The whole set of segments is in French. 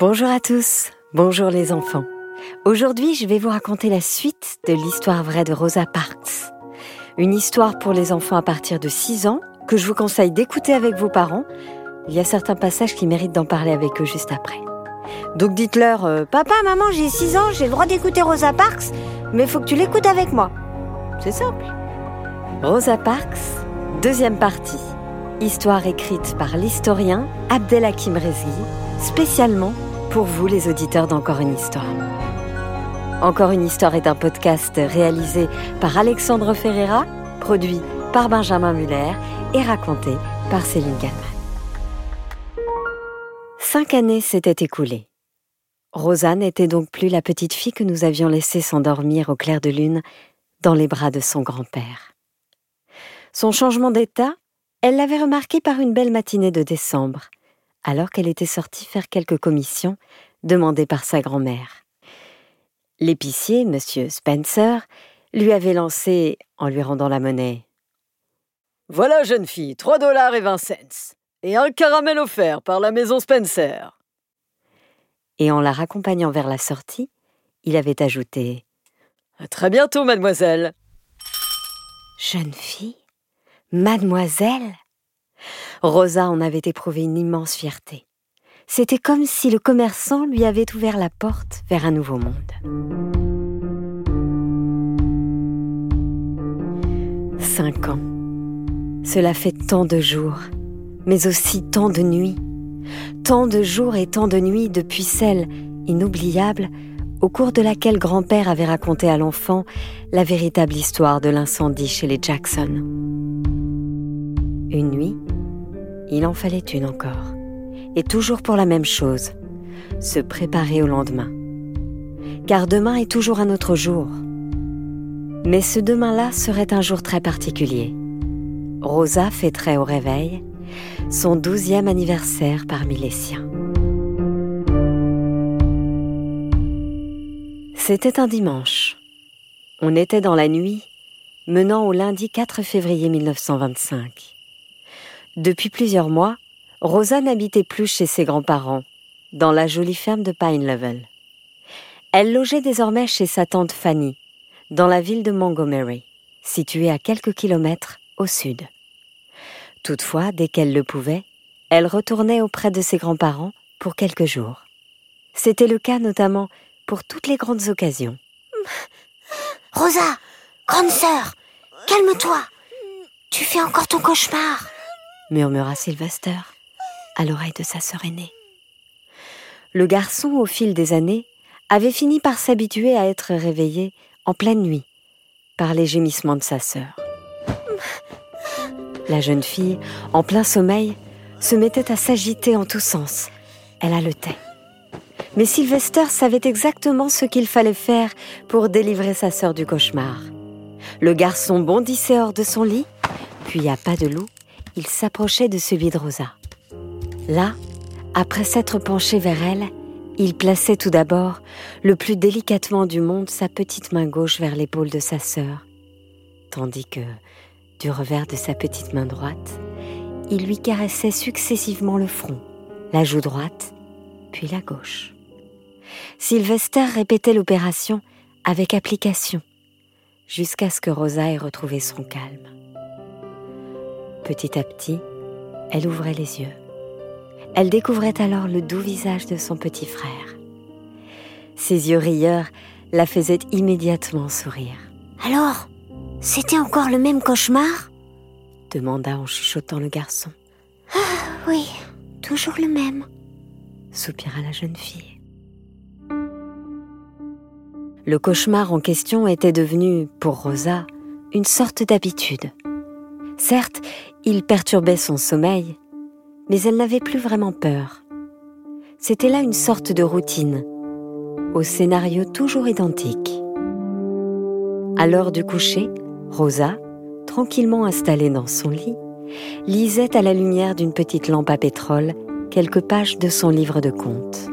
Bonjour à tous, bonjour les enfants. Aujourd'hui, je vais vous raconter la suite de l'histoire vraie de Rosa Parks. Une histoire pour les enfants à partir de 6 ans que je vous conseille d'écouter avec vos parents. Il y a certains passages qui méritent d'en parler avec eux juste après. Donc dites-leur euh, Papa, maman, j'ai 6 ans, j'ai le droit d'écouter Rosa Parks, mais faut que tu l'écoutes avec moi. C'est simple. Rosa Parks, deuxième partie. Histoire écrite par l'historien Abdelhakim Rezghi, spécialement pour vous les auditeurs d'Encore une histoire. Encore une histoire est un podcast réalisé par Alexandre Ferreira, produit par Benjamin Muller et raconté par Céline Ganman. Cinq années s'étaient écoulées. Rosa n'était donc plus la petite fille que nous avions laissée s'endormir au clair de lune dans les bras de son grand-père. Son changement d'état, elle l'avait remarqué par une belle matinée de décembre, alors qu'elle était sortie faire quelques commissions demandées par sa grand-mère. L'épicier, M. Spencer, lui avait lancé, en lui rendant la monnaie Voilà, jeune fille, trois dollars et vingt cents, et un caramel offert par la maison Spencer. Et en la raccompagnant vers la sortie, il avait ajouté À très bientôt, mademoiselle. Jeune fille Mademoiselle? Rosa en avait éprouvé une immense fierté. C'était comme si le commerçant lui avait ouvert la porte vers un nouveau monde. Cinq ans. Cela fait tant de jours, mais aussi tant de nuits. Tant de jours et tant de nuits depuis celle, inoubliable, au cours de laquelle grand-père avait raconté à l'enfant la véritable histoire de l'incendie chez les Jackson. Une nuit, il en fallait une encore. Et toujours pour la même chose, se préparer au lendemain. Car demain est toujours un autre jour. Mais ce demain-là serait un jour très particulier. Rosa fêterait au réveil son douzième anniversaire parmi les siens. C'était un dimanche. On était dans la nuit menant au lundi 4 février 1925. Depuis plusieurs mois, Rosa n'habitait plus chez ses grands-parents, dans la jolie ferme de Pine Level. Elle logeait désormais chez sa tante Fanny, dans la ville de Montgomery, située à quelques kilomètres au sud. Toutefois, dès qu'elle le pouvait, elle retournait auprès de ses grands-parents pour quelques jours. C'était le cas notamment pour toutes les grandes occasions. Rosa, grande sœur, calme-toi. Tu fais encore ton cauchemar murmura Sylvester à l'oreille de sa sœur aînée. Le garçon, au fil des années, avait fini par s'habituer à être réveillé en pleine nuit par les gémissements de sa sœur. La jeune fille, en plein sommeil, se mettait à s'agiter en tous sens. Elle haletait. Mais Sylvester savait exactement ce qu'il fallait faire pour délivrer sa sœur du cauchemar. Le garçon bondissait hors de son lit, puis à pas de loup, il s'approchait de celui de Rosa. Là, après s'être penché vers elle, il plaçait tout d'abord, le plus délicatement du monde, sa petite main gauche vers l'épaule de sa sœur, tandis que, du revers de sa petite main droite, il lui caressait successivement le front, la joue droite, puis la gauche. Sylvester répétait l'opération avec application, jusqu'à ce que Rosa ait retrouvé son calme. Petit à petit, elle ouvrait les yeux. Elle découvrait alors le doux visage de son petit frère. Ses yeux rieurs la faisaient immédiatement sourire. Alors, c'était encore le même cauchemar? demanda en chuchotant le garçon. Ah oui, toujours le même, soupira la jeune fille. Le cauchemar en question était devenu, pour Rosa, une sorte d'habitude. Certes, il perturbait son sommeil, mais elle n'avait plus vraiment peur. C'était là une sorte de routine, au scénario toujours identique. À l'heure du coucher, Rosa, tranquillement installée dans son lit, lisait à la lumière d'une petite lampe à pétrole quelques pages de son livre de contes.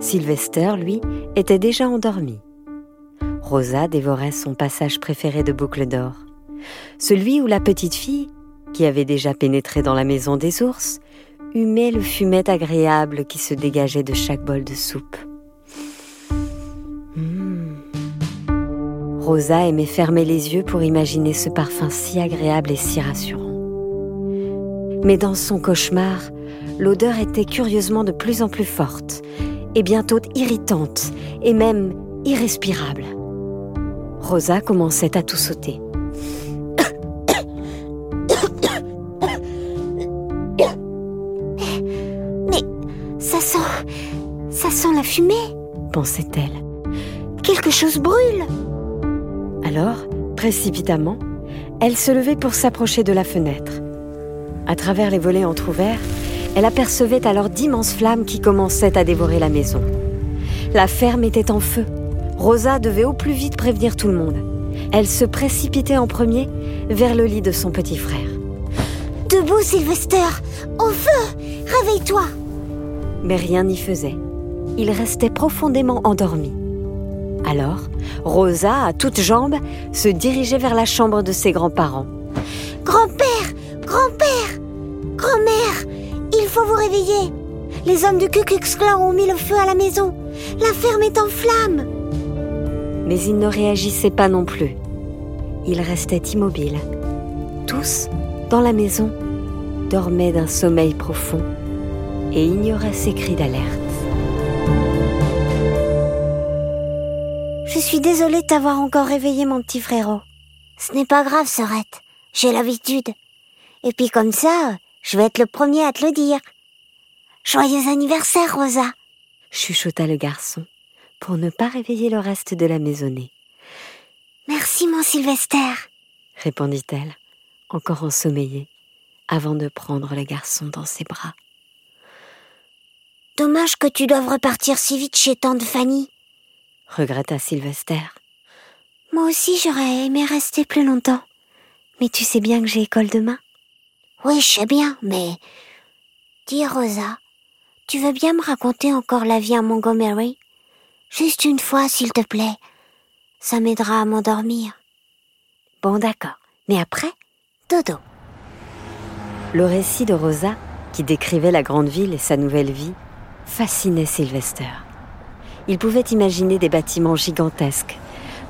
Sylvester, lui, était déjà endormi. Rosa dévorait son passage préféré de Boucle d'Or celui où la petite fille, qui avait déjà pénétré dans la maison des ours, humait le fumet agréable qui se dégageait de chaque bol de soupe. Hmm. Rosa aimait fermer les yeux pour imaginer ce parfum si agréable et si rassurant. Mais dans son cauchemar, l'odeur était curieusement de plus en plus forte, et bientôt irritante, et même irrespirable. Rosa commençait à tout sauter. Fumée, pensait-elle. Quelque chose brûle. Alors, précipitamment, elle se levait pour s'approcher de la fenêtre. À travers les volets entr'ouverts, elle apercevait alors d'immenses flammes qui commençaient à dévorer la maison. La ferme était en feu. Rosa devait au plus vite prévenir tout le monde. Elle se précipitait en premier vers le lit de son petit frère. Debout, Sylvester Au feu Réveille-toi Mais rien n'y faisait. Il restait profondément endormi. Alors, Rosa, à toutes jambes, se dirigeait vers la chambre de ses grands-parents. Grand-père Grand-père Grand-mère Il faut vous réveiller Les hommes du Ku ont mis le feu à la maison La ferme est en flammes Mais ils ne réagissaient pas non plus. Ils restaient immobiles. Tous, dans la maison, dormaient d'un sommeil profond et ignoraient ces cris d'alerte. Je suis désolée de t'avoir encore réveillé, mon petit frérot. Ce n'est pas grave, Sorette. J'ai l'habitude. Et puis comme ça, je vais être le premier à te le dire. Joyeux anniversaire, Rosa chuchota le garçon pour ne pas réveiller le reste de la maisonnée. Merci, mon Sylvester, répondit-elle, encore ensommeillée, avant de prendre le garçon dans ses bras. Dommage que tu doives repartir si vite chez tante Fanny, regretta Sylvester. Moi aussi j'aurais aimé rester plus longtemps. Mais tu sais bien que j'ai école demain. Oui, je sais bien, mais... Dis Rosa, tu veux bien me raconter encore la vie à Montgomery? Juste une fois, s'il te plaît. Ça m'aidera à m'endormir. Bon, d'accord. Mais après, dodo. Le récit de Rosa, qui décrivait la grande ville et sa nouvelle vie, fascinait Sylvester. Il pouvait imaginer des bâtiments gigantesques,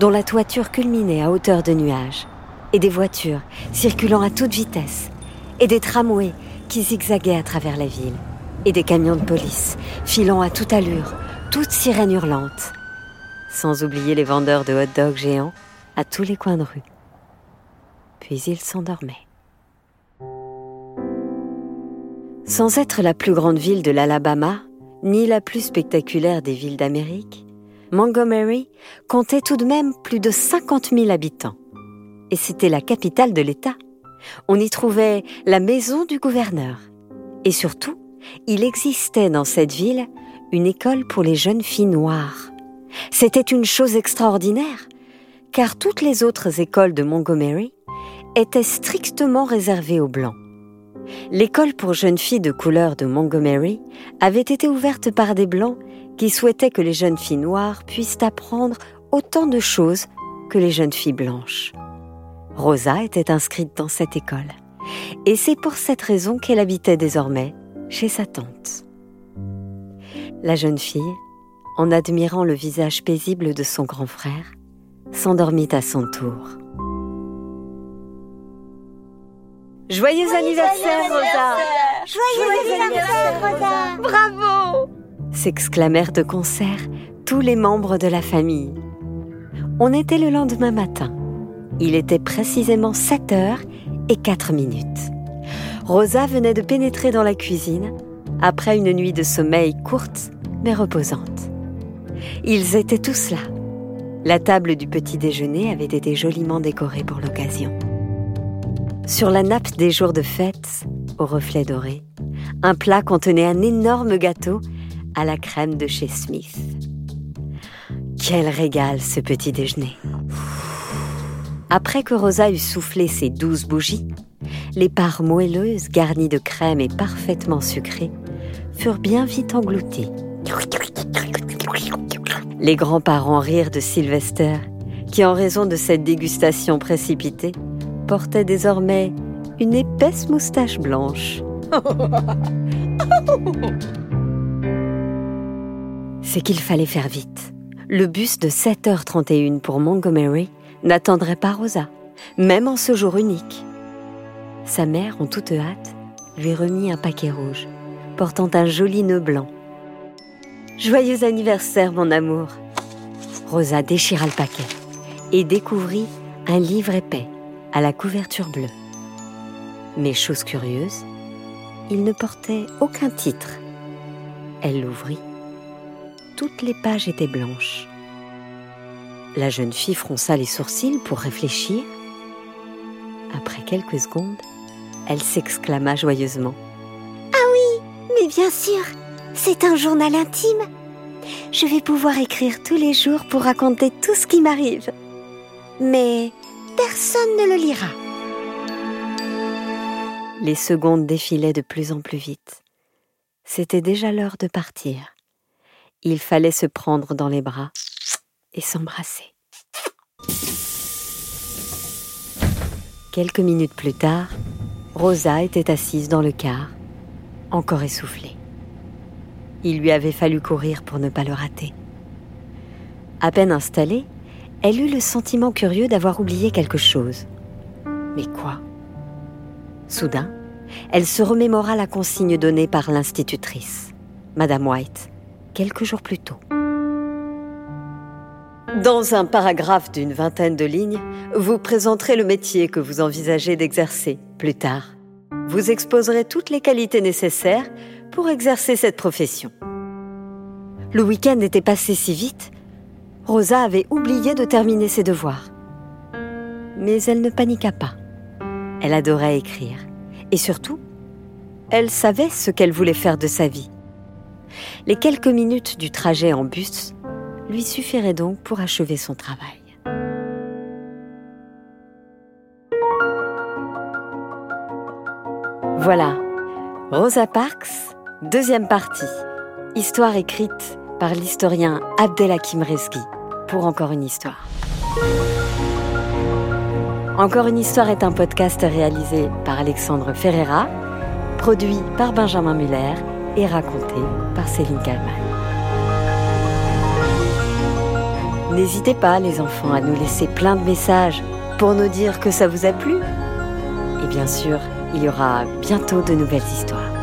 dont la toiture culminait à hauteur de nuages, et des voitures circulant à toute vitesse, et des tramways qui zigzaguaient à travers la ville, et des camions de police filant à toute allure, toutes sirènes hurlantes, sans oublier les vendeurs de hot-dogs géants à tous les coins de rue. Puis il s'endormait. Sans être la plus grande ville de l'Alabama, ni la plus spectaculaire des villes d'Amérique, Montgomery comptait tout de même plus de 50 000 habitants. Et c'était la capitale de l'État. On y trouvait la maison du gouverneur. Et surtout, il existait dans cette ville une école pour les jeunes filles noires. C'était une chose extraordinaire, car toutes les autres écoles de Montgomery étaient strictement réservées aux blancs. L'école pour jeunes filles de couleur de Montgomery avait été ouverte par des blancs qui souhaitaient que les jeunes filles noires puissent apprendre autant de choses que les jeunes filles blanches. Rosa était inscrite dans cette école, et c'est pour cette raison qu'elle habitait désormais chez sa tante. La jeune fille, en admirant le visage paisible de son grand frère, s'endormit à son tour. Joyeux, anniversaire, Rosa Joyeux, anniversaire, Rosa Bravo s'exclamèrent de concert tous les membres de la famille. On était le lendemain matin. Il était précisément 7 heures et 4 minutes. Rosa venait de pénétrer dans la cuisine après une nuit de sommeil courte mais reposante. Ils étaient tous là. La table du petit déjeuner avait été joliment décorée pour l'occasion. Sur la nappe des jours de fête, au reflet doré, un plat contenait un énorme gâteau à la crème de chez Smith. Quel régal ce petit déjeuner. Après que Rosa eut soufflé ses douze bougies, les parts moelleuses garnies de crème et parfaitement sucrées furent bien vite englouties. Les grands-parents rirent de Sylvester, qui en raison de cette dégustation précipitée, portait désormais une épaisse moustache blanche. C'est qu'il fallait faire vite. Le bus de 7h31 pour Montgomery n'attendrait pas Rosa, même en ce jour unique. Sa mère, en toute hâte, lui remit un paquet rouge, portant un joli nœud blanc. Joyeux anniversaire, mon amour Rosa déchira le paquet et découvrit un livre épais à la couverture bleue. Mais chose curieuse, il ne portait aucun titre. Elle l'ouvrit. Toutes les pages étaient blanches. La jeune fille fronça les sourcils pour réfléchir. Après quelques secondes, elle s'exclama joyeusement. Ah oui, mais bien sûr, c'est un journal intime. Je vais pouvoir écrire tous les jours pour raconter tout ce qui m'arrive. Mais personne ne le lira. Les secondes défilaient de plus en plus vite. C'était déjà l'heure de partir. Il fallait se prendre dans les bras et s'embrasser. Quelques minutes plus tard, Rosa était assise dans le car, encore essoufflée. Il lui avait fallu courir pour ne pas le rater. À peine installée, elle eut le sentiment curieux d'avoir oublié quelque chose. Mais quoi? Soudain, elle se remémora la consigne donnée par l'institutrice, Madame White, quelques jours plus tôt. Dans un paragraphe d'une vingtaine de lignes, vous présenterez le métier que vous envisagez d'exercer plus tard. Vous exposerez toutes les qualités nécessaires pour exercer cette profession. Le week-end était passé si vite, Rosa avait oublié de terminer ses devoirs. Mais elle ne paniqua pas. Elle adorait écrire. Et surtout, elle savait ce qu'elle voulait faire de sa vie. Les quelques minutes du trajet en bus lui suffiraient donc pour achever son travail. Voilà, Rosa Parks, deuxième partie. Histoire écrite par l'historien Abdelhakim Rezgi pour Encore une histoire. Encore une histoire est un podcast réalisé par Alexandre Ferreira, produit par Benjamin Muller et raconté par Céline Kallmann. N'hésitez pas, les enfants, à nous laisser plein de messages pour nous dire que ça vous a plu. Et bien sûr, il y aura bientôt de nouvelles histoires.